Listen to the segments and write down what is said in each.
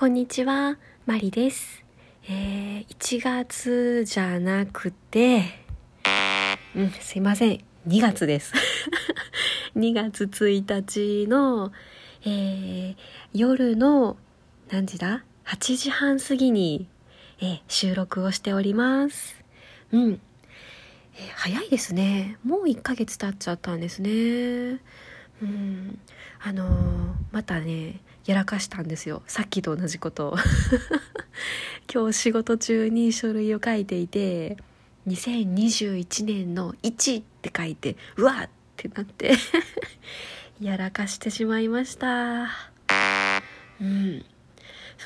こんにちは、マリです。えー、1月じゃなくて、うん、すいません、2月です。2月1日の、えー、夜の、何時だ ?8 時半過ぎに、えー収録をしております。うん。えー早いですね。もう1ヶ月経っちゃったんですね。うん。あのまたね、やらかしたんですよ。さっきと同じことを。今日仕事中に書類を書いていて、2021年の1って書いて、うわっってなって、やらかしてしまいました。うん。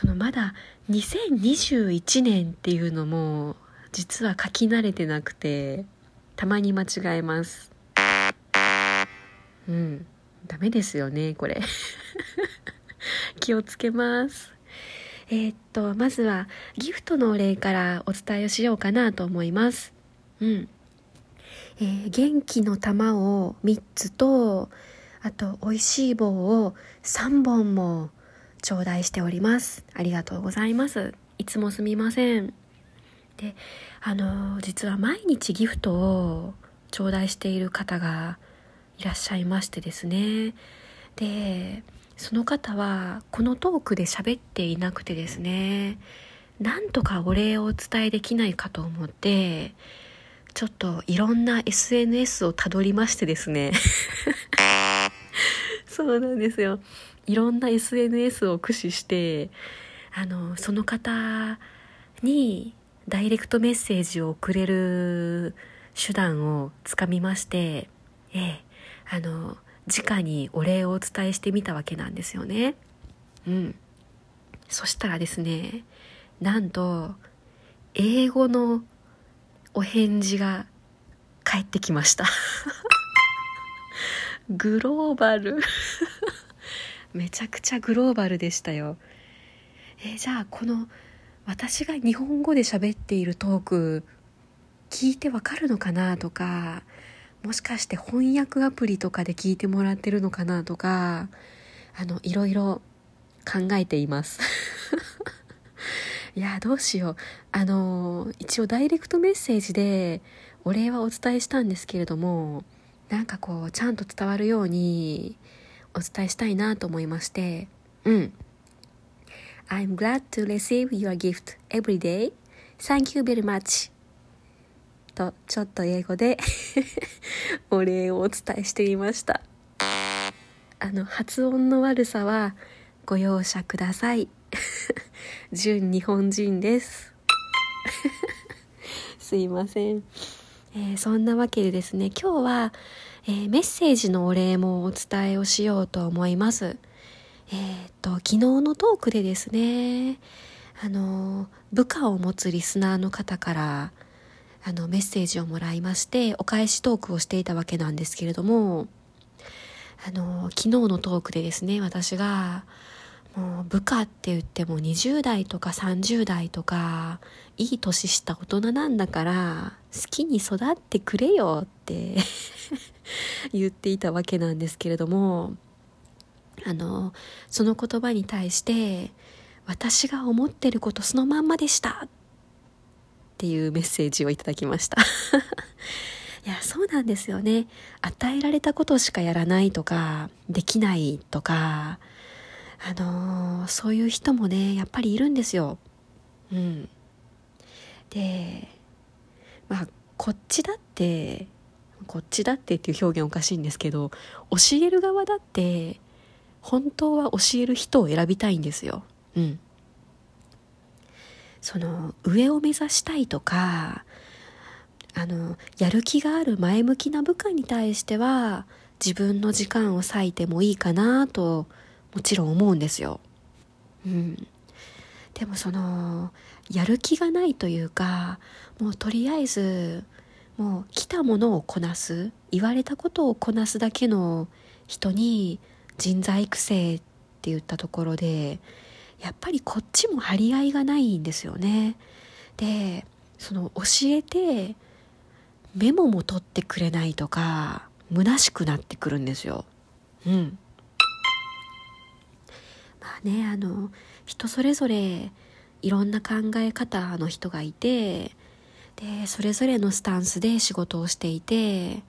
そのまだ2021年っていうのも実は書き慣れてなくてたまに間違えますうんダメですよねこれ 気をつけます。えーっとまずはギフトのお礼からお伝えをしようかなと思います。うん。えー元気の玉を3つとあと美味しい棒を3本も頂戴しております。ありがとうございます。いつもすみません。であの実は毎日ギフトを頂戴している方がいらっしゃいましてですね。でその方はこのトークで喋っていなくてですねなんとかお礼をお伝えできないかと思ってちょっといろんな SNS をたどりましてですね。そうなんですよ。いろんな SNS を駆使してあのその方にダイレクトメッセージを送れる手段をつかみましてええあの直にお礼をお伝えしてみたわけなんですよね。うん。そしたらですねなんと英語のお返事が返ってきました。グローバル。めちゃくちゃグローバルでしたよ。えーじゃあこの私が日本語で喋っているトーク聞いてわかるのかなとかもしかして翻訳アプリとかで聞いてもらってるのかなとかあのいろいろ考えています いやどうしようあの一応ダイレクトメッセージでお礼はお伝えしたんですけれどもなんかこうちゃんと伝わるようにお伝えしたいなと思いましてうん I'm glad to receive your gift every day. Thank you very much. と、ちょっと英語で お礼をお伝えしてみました。あの、発音の悪さはご容赦ください。純日本人です。すいません。えーそんなわけでですね、今日は、えーメッセージのお礼もお伝えをしようと思います。えーっと昨日のトークでですねあの部下を持つリスナーの方からあのメッセージをもらいましてお返しトークをしていたわけなんですけれどもあの昨日のトークでですね私がもう部下って言っても20代とか30代とかいい年した大人なんだから好きに育ってくれよって 言っていたわけなんですけれどもあのその言葉に対して私が思ってることそのまんまでしたっていうメッセージをいただきました いやそうなんですよね与えられたことしかやらないとかできないとかあのそういう人もねやっぱりいるんですようんでまあこっちだってこっちだってっていう表現おかしいんですけど教える側だって本当は教える人を選びたいんですよ。うん。その上を目指したいとかあのやる気がある前向きな部下に対しては自分の時間を割いてもいいかなともちろん思うんですよ。うん。でもそのやる気がないというかもうとりあえずもう来たものをこなす言われたことをこなすだけの人に人材育成って言ったところでやっぱりこっちも張り合いがないんですよね。でその教えてメモも取ってくれないとか虚しくなってくるんですよ。うん。まあねあの人それぞれいろんな考え方の人がいてでそれぞれのスタンスで仕事をしていて、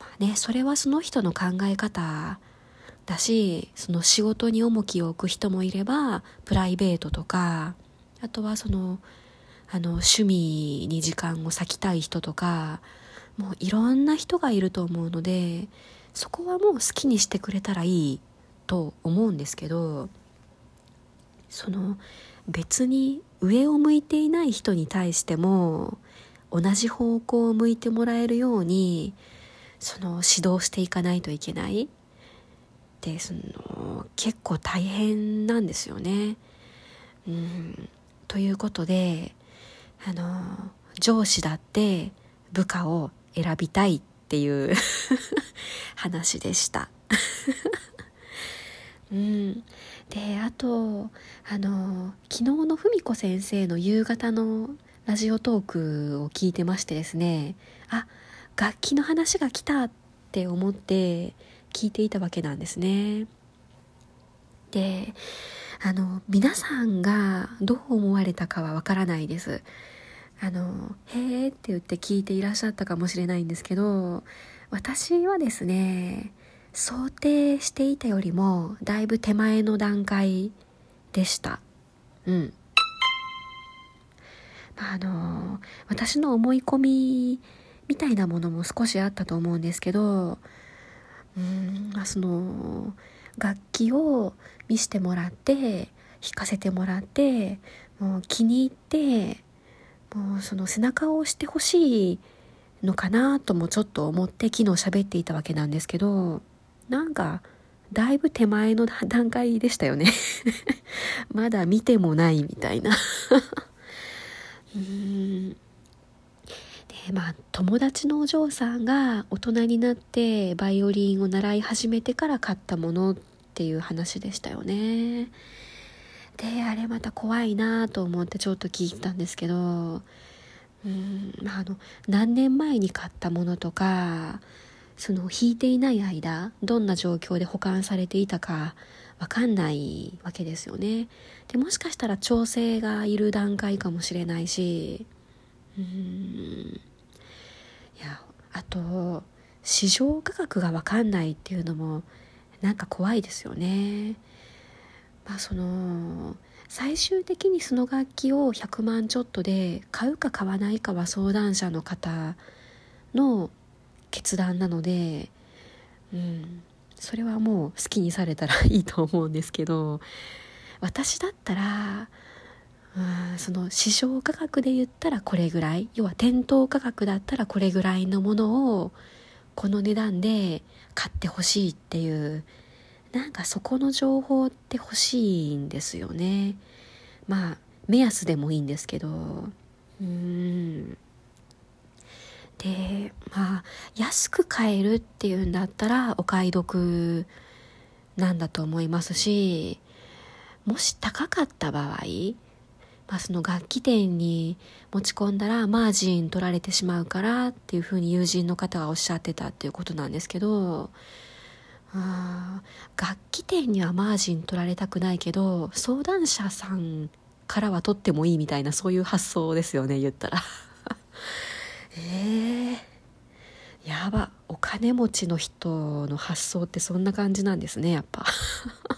まあね、それはその人の考え方だしその仕事に重きを置く人もいればプライベートとかあとはそのあの趣味に時間を割きたい人とかもういろんな人がいると思うのでそこはもう好きにしてくれたらいいと思うんですけどその別に上を向いていない人に対しても同じ方向を向いてもらえるようにその指導していかないといけない。ってその結構大変なんですよね。うん、ということであの上司だって部下を選びたいっていう 話でした。うん、であとあの昨日の文子先生の夕方のラジオトークを聞いてましてですねあ楽器の話が来たって思って聞いていたわけなんですね。であの皆さんがどう思われたかはわからないです。あの「へえ」って言って聞いていらっしゃったかもしれないんですけど私はですね想定していたよりもだいぶ手前の段階でしたうんあの私の思い込みみたいなものも少しあったと思うんですけどうん。あその楽器を見せてもらって弾かせてもらってもう気に入ってもうその背中を押してほしいのかなともちょっと思って昨日喋っていたわけなんですけどなんかだいぶ手前の 段階でしたよね。まだ見てもないみたいな。うーん。でまあ友達のお嬢さんが大人になってバイオリンを習い始めてから買ったものっていう話でしたよね。であれまた怖いなと思ってちょっと聞いたんですけどうんまああの何年前に買ったものとかその弾いていない間どんな状況で保管されていたかわかんないわけですよね。でもしかしたら調整がいる段階かもしれないしうん。あと市場価格がわかんないっていうのもなんか怖いですよね。まあその最終的にその楽器を100万ちょっとで買うか買わないかは相談者の方の決断なので、うん、それはもう好きにされたらいいと思うんですけど私だったらその市場価格で言ったらこれぐらい。要は店頭価格だったらこれぐらいのものをこの値段で買ってほしいっていうなんかそこの情報って欲しいんですよね。まあ目安でもいいんですけど。うんでまあ安く買えるっていうんだったらお買い得なんだと思いますしもし高かった場合まあ、その楽器店に持ち込んだらマージン取られてしまうからっていうふうに友人の方がおっしゃってたっていうことなんですけどあ楽器店にはマージン取られたくないけど相談者さんからは取ってもいいみたいなそういう発想ですよね言ったら。えー、やばお金持ちの人の発想ってそんな感じなんですねやっぱ。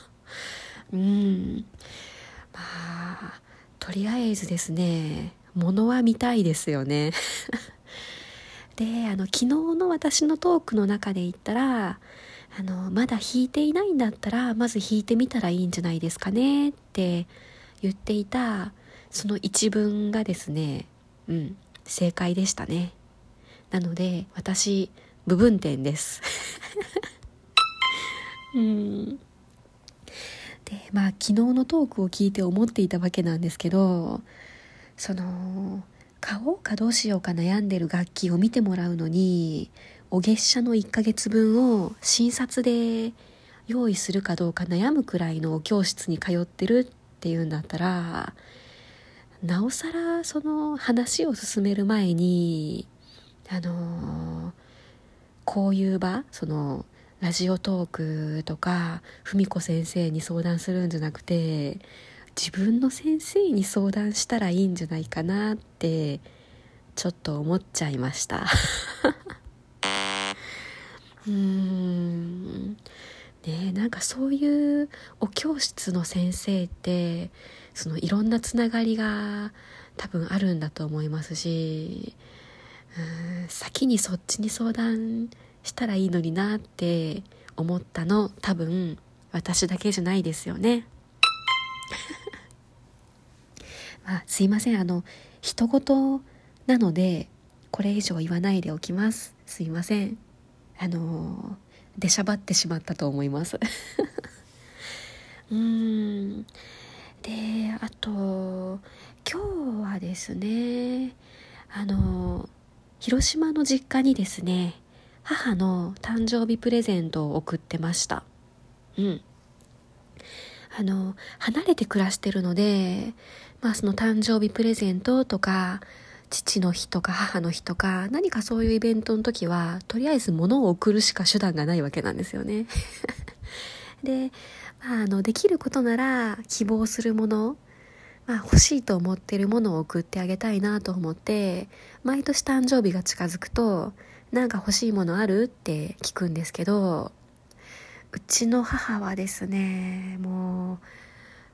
うん。まあとりあえずですね物は見たいですよね。であの昨日の私のトークの中で言ったらあのまだ弾いていないんだったらまず弾いてみたらいいんじゃないですかねって言っていたその一文がですねうん正解でしたね。なので私部分点です。うん。でまあ昨日のトークを聞いて思っていたわけなんですけどその買おうかどうしようか悩んでる楽器を見てもらうのにお月謝の1ヶ月分を診察で用意するかどうか悩むくらいの教室に通ってるっていうんだったらなおさらその話を進める前にあのこういう場そのラジオトークとか文子先生に相談するんじゃなくて自分の先生に相談したらいいんじゃないかなってちょっと思っちゃいました。うーん。ねなんかそういうお教室の先生ってそのいろんなつながりが多分あるんだと思いますしうん先にそっちに相談したらいいのになって思ったの。多分私だけじゃないですよね。あすいません。あの人事なのでこれ以上言わないでおきます。すいません。あの出しゃばってしまったと思います。うーん。であと今日はですねあの広島の実家にですね母の誕生日プレゼントを送ってました。うん。あの離れて暮らしてるのでまあその誕生日プレゼントとか父の日とか母の日とか何かそういうイベントの時はとりあえず物を送るしか手段がないわけなんですよね。で、まあ、あのできることなら希望するものまあ、欲しいと思ってるものを送ってあげたいなと思って毎年誕生日が近づくと「なんか欲しいものある?」って聞くんですけどうちの母はですねもう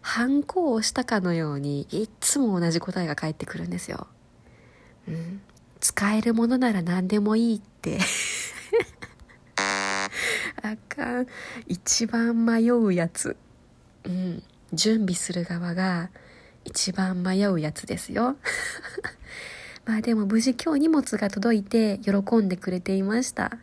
反抗をしたかのようにいつも同じ答えが返ってくるんですよ。うん、使えるものなら何でもいいって。あかん。一番迷うやつ、うん、準備する側が一番迷うやつですよ。まあでも無事今日荷物が届いて喜んでくれていました。